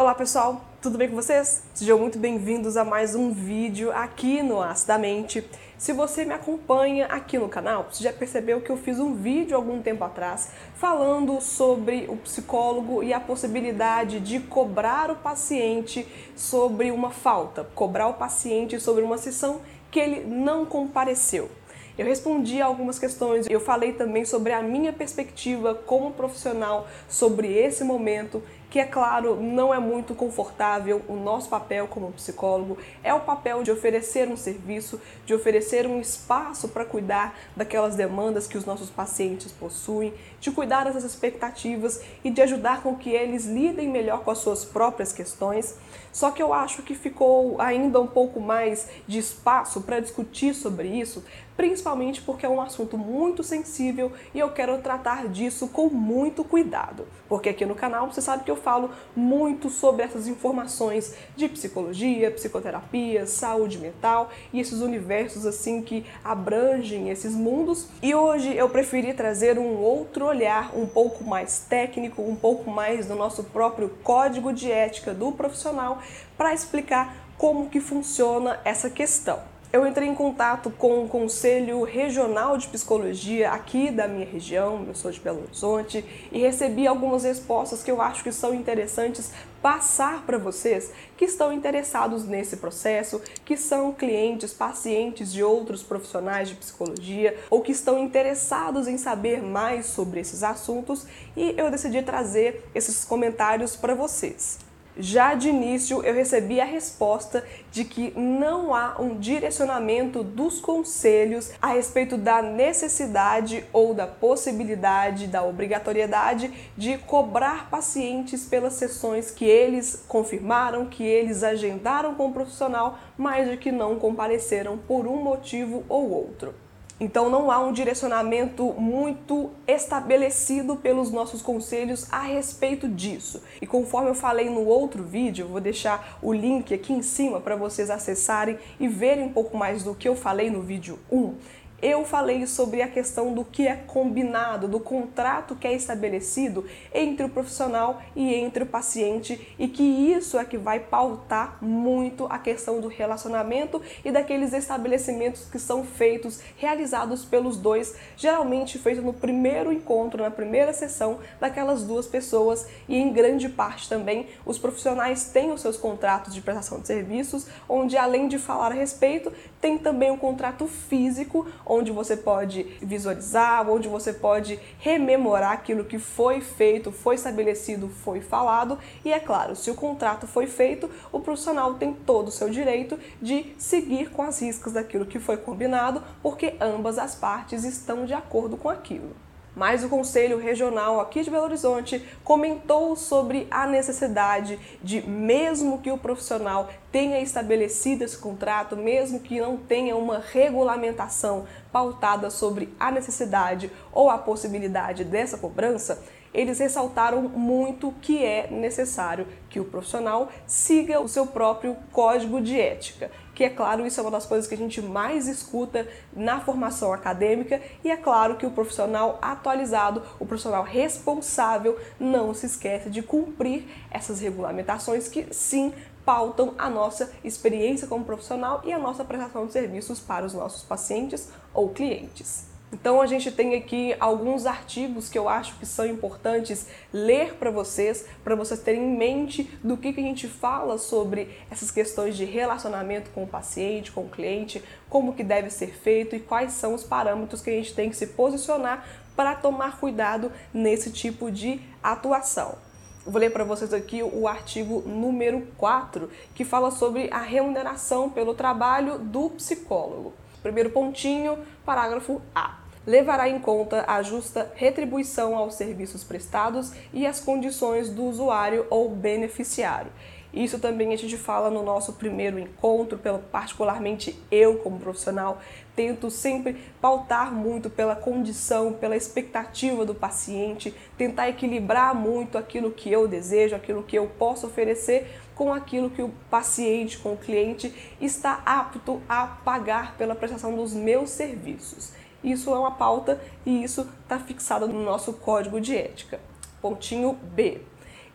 Olá pessoal, tudo bem com vocês? Sejam muito bem-vindos a mais um vídeo aqui no Acidamente. Se você me acompanha aqui no canal, você já percebeu que eu fiz um vídeo algum tempo atrás falando sobre o psicólogo e a possibilidade de cobrar o paciente sobre uma falta, cobrar o paciente sobre uma sessão que ele não compareceu. Eu respondi algumas questões, eu falei também sobre a minha perspectiva como profissional sobre esse momento que é claro, não é muito confortável. O nosso papel como psicólogo é o papel de oferecer um serviço, de oferecer um espaço para cuidar daquelas demandas que os nossos pacientes possuem, de cuidar dessas expectativas e de ajudar com que eles lidem melhor com as suas próprias questões. Só que eu acho que ficou ainda um pouco mais de espaço para discutir sobre isso, principalmente porque é um assunto muito sensível e eu quero tratar disso com muito cuidado. Porque aqui no canal você sabe que eu falo muito sobre essas informações de psicologia, psicoterapia, saúde mental e esses universos assim que abrangem esses mundos. E hoje eu preferi trazer um outro olhar um pouco mais técnico, um pouco mais do nosso próprio código de ética do profissional para explicar como que funciona essa questão. Eu entrei em contato com o Conselho Regional de Psicologia aqui da minha região, eu sou de Belo Horizonte, e recebi algumas respostas que eu acho que são interessantes passar para vocês que estão interessados nesse processo, que são clientes, pacientes de outros profissionais de psicologia ou que estão interessados em saber mais sobre esses assuntos, e eu decidi trazer esses comentários para vocês. Já de início eu recebi a resposta de que não há um direcionamento dos conselhos a respeito da necessidade ou da possibilidade, da obrigatoriedade de cobrar pacientes pelas sessões que eles confirmaram, que eles agendaram com o profissional, mas de que não compareceram por um motivo ou outro. Então não há um direcionamento muito estabelecido pelos nossos conselhos a respeito disso. E conforme eu falei no outro vídeo, vou deixar o link aqui em cima para vocês acessarem e verem um pouco mais do que eu falei no vídeo 1 eu falei sobre a questão do que é combinado, do contrato que é estabelecido entre o profissional e entre o paciente e que isso é que vai pautar muito a questão do relacionamento e daqueles estabelecimentos que são feitos, realizados pelos dois, geralmente feito no primeiro encontro, na primeira sessão daquelas duas pessoas e em grande parte também os profissionais têm os seus contratos de prestação de serviços, onde além de falar a respeito, tem também um contrato físico onde você pode visualizar, onde você pode rememorar aquilo que foi feito, foi estabelecido, foi falado. E é claro, se o contrato foi feito, o profissional tem todo o seu direito de seguir com as riscas daquilo que foi combinado, porque ambas as partes estão de acordo com aquilo mas o Conselho Regional aqui de Belo Horizonte comentou sobre a necessidade de, mesmo que o profissional tenha estabelecido esse contrato, mesmo que não tenha uma regulamentação pautada sobre a necessidade ou a possibilidade dessa cobrança, eles ressaltaram muito que é necessário que o profissional siga o seu próprio código de ética. Que é claro, isso é uma das coisas que a gente mais escuta na formação acadêmica, e é claro que o profissional atualizado, o profissional responsável, não se esquece de cumprir essas regulamentações que sim pautam a nossa experiência como profissional e a nossa prestação de serviços para os nossos pacientes ou clientes. Então a gente tem aqui alguns artigos que eu acho que são importantes ler para vocês, para vocês terem em mente do que, que a gente fala sobre essas questões de relacionamento com o paciente, com o cliente, como que deve ser feito e quais são os parâmetros que a gente tem que se posicionar para tomar cuidado nesse tipo de atuação. Vou ler para vocês aqui o artigo número 4, que fala sobre a remuneração pelo trabalho do psicólogo. Primeiro pontinho, parágrafo A levará em conta a justa retribuição aos serviços prestados e as condições do usuário ou beneficiário. Isso também a gente fala no nosso primeiro encontro, pelo, particularmente eu como profissional, tento sempre pautar muito pela condição, pela expectativa do paciente, tentar equilibrar muito aquilo que eu desejo, aquilo que eu posso oferecer com aquilo que o paciente, com o cliente está apto a pagar pela prestação dos meus serviços. Isso é uma pauta e isso está fixado no nosso código de ética. Pontinho B.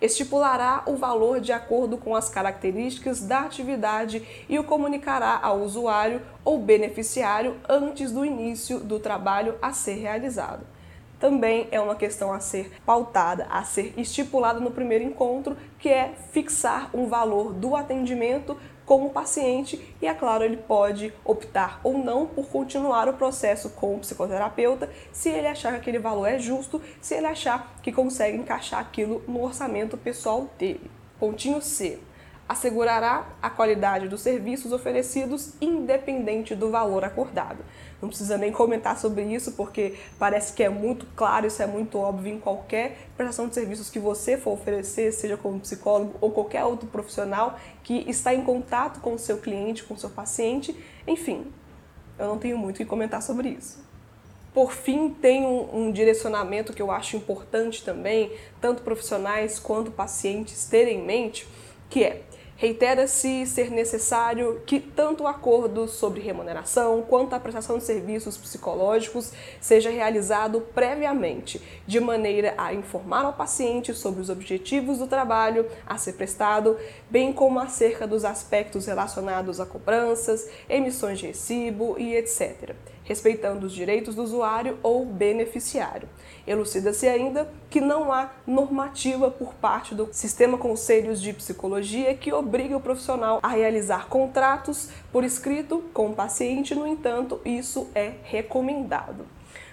estipulará o valor de acordo com as características da atividade e o comunicará ao usuário ou beneficiário antes do início do trabalho a ser realizado. Também é uma questão a ser pautada, a ser estipulada no primeiro encontro, que é fixar um valor do atendimento com o paciente e, é claro, ele pode optar ou não por continuar o processo com o psicoterapeuta se ele achar que aquele valor é justo, se ele achar que consegue encaixar aquilo no orçamento pessoal dele. Pontinho C assegurará a qualidade dos serviços oferecidos independente do valor acordado. Não precisa nem comentar sobre isso, porque parece que é muito claro, isso é muito óbvio em qualquer prestação de serviços que você for oferecer, seja como psicólogo ou qualquer outro profissional que está em contato com o seu cliente, com o seu paciente. Enfim, eu não tenho muito o que comentar sobre isso. Por fim, tem um, um, direcionamento que eu acho importante também, tanto profissionais quanto pacientes terem em mente, que é Reitera-se ser necessário que tanto o acordo sobre remuneração quanto a prestação de serviços psicológicos seja realizado previamente, de maneira a informar ao paciente sobre os objetivos do trabalho a ser prestado, bem como acerca dos aspectos relacionados a cobranças, emissões de recibo e etc respeitando os direitos do usuário ou beneficiário. Elucida-se ainda que não há normativa por parte do Sistema Conselhos de Psicologia que obrigue o profissional a realizar contratos por escrito com o paciente, no entanto, isso é recomendado.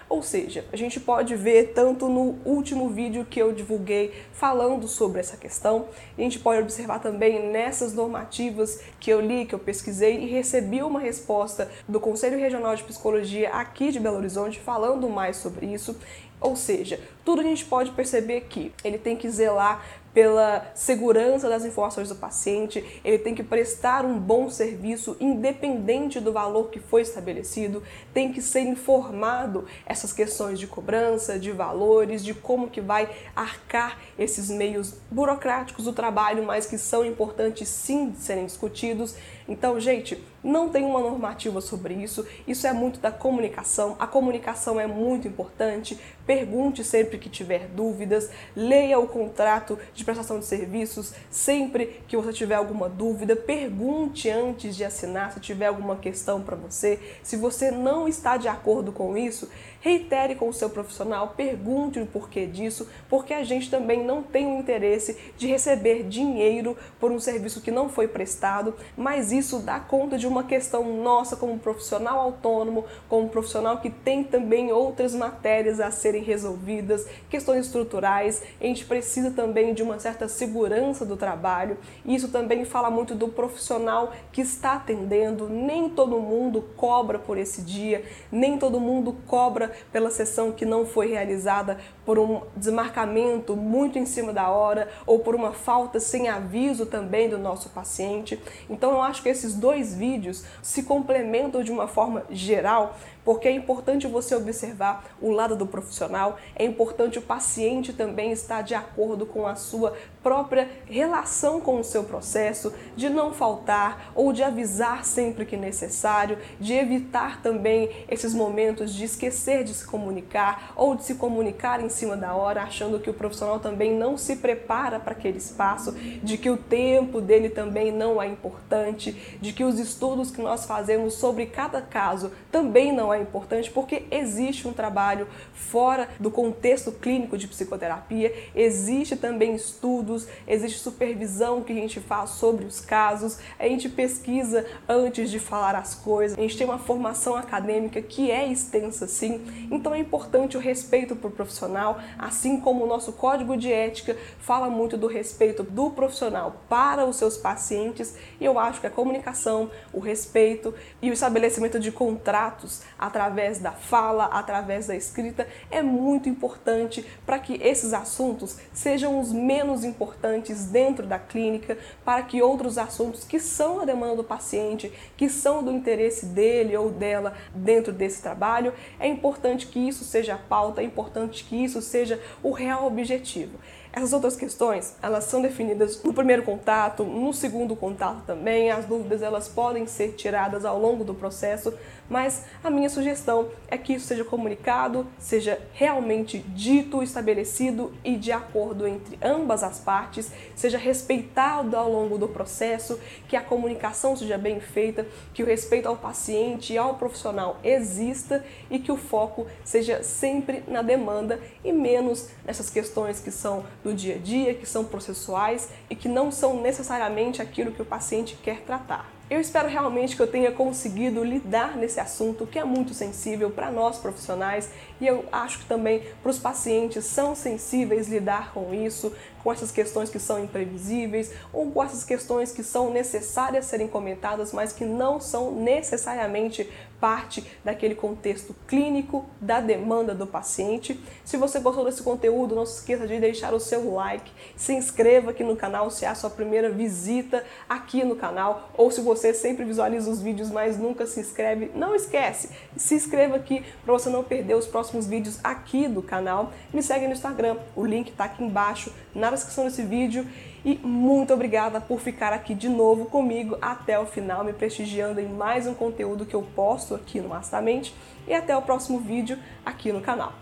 Ou seja, a gente pode ver tanto no último vídeo que eu divulguei falando sobre essa questão, a gente pode observar também nessas normativas que eu li, que eu pesquisei e recebi uma resposta do Conselho Regional de Psicologia aqui de Belo Horizonte falando mais sobre isso. Ou seja, tudo a gente pode perceber que ele tem que zelar pela segurança das informações do paciente, ele tem que prestar um bom serviço independente do valor que foi estabelecido, tem que ser informado essas questões de cobrança, de valores, de como que vai arcar esses meios burocráticos do trabalho, mas que são importantes sim de serem discutidos. Então, gente, não tem uma normativa sobre isso, isso é muito da comunicação. A comunicação é muito importante. Pergunte sempre que tiver dúvidas, leia o contrato de prestação de serviços sempre que você tiver alguma dúvida, pergunte antes de assinar se tiver alguma questão para você. Se você não está de acordo com isso, reitere com o seu profissional, pergunte o porquê disso, porque a gente também não tem o interesse de receber dinheiro por um serviço que não foi prestado, mas isso dá conta de uma questão nossa como profissional autônomo, como profissional que tem também outras matérias a serem resolvidas, questões estruturais, a gente precisa também de uma certa segurança do trabalho. Isso também fala muito do profissional que está atendendo, nem todo mundo cobra por esse dia, nem todo mundo cobra pela sessão que não foi realizada por um desmarcamento muito em cima da hora ou por uma falta sem aviso também do nosso paciente. Então eu acho que esses dois vídeos se complementam de uma forma geral porque é importante você observar o lado do profissional, é importante o paciente também estar de acordo com a sua própria relação com o seu processo, de não faltar ou de avisar sempre que necessário, de evitar também esses momentos de esquecer de se comunicar ou de se comunicar em cima da hora, achando que o profissional também não se prepara para aquele espaço, de que o tempo dele também não é importante, de que os estudos que nós fazemos sobre cada caso também não é importante porque existe um trabalho fora do contexto clínico de psicoterapia, existe também estudos, existe supervisão que a gente faz sobre os casos, a gente pesquisa antes de falar as coisas, a gente tem uma formação acadêmica que é extensa sim, então é importante o respeito por profissional, assim como o nosso código de ética fala muito do respeito do profissional para os seus pacientes, e eu acho que a comunicação, o respeito e o estabelecimento de contratos através da fala, através da escrita, é muito importante para que esses assuntos sejam os menos importantes dentro da clínica, para que outros assuntos que são a demanda do paciente, que são do interesse dele ou dela dentro desse trabalho, é importante que isso seja a pauta, é importante que isso seja o real objetivo Essas outras questões, elas são definidas no primeiro contato, no segundo contato também. As dúvidas elas podem ser tiradas ao longo do processo, mas a minha sugestão é que isso seja comunicado, seja realmente dito, estabelecido e de acordo entre ambas as partes, seja respeitado ao longo do processo, que a comunicação seja bem feita, que o respeito ao paciente e ao profissional exista e que o foco seja sempre na demanda e menos nessas questões que são do dia a dia, que são processuais e que não são necessariamente aquilo que o paciente quer tratar. Eu espero realmente que eu tenha conseguido lidar nesse assunto que é muito sensível para nós profissionais e eu acho que também para os pacientes são sensíveis lidar com isso, com essas questões que são imprevisíveis ou com essas questões que são necessárias serem comentadas, mas que não são necessariamente parte daquele contexto clínico da demanda do paciente. Se você gostou desse conteúdo, não se esqueça de deixar o seu like, se inscreva aqui no canal se é a sua primeira visita aqui no canal ou se você sempre visualiza os vídeos, mas nunca se inscreve, não esquece, se inscreva aqui para você não perder os próximos vídeos aqui do canal. Me segue no Instagram, o link está aqui embaixo na descrição desse vídeo e muito obrigada por ficar aqui de novo comigo até o final, me prestigiando em mais um conteúdo que eu posto aqui no Mastamente. E até o próximo vídeo aqui no canal.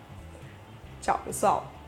Tchau, pessoal!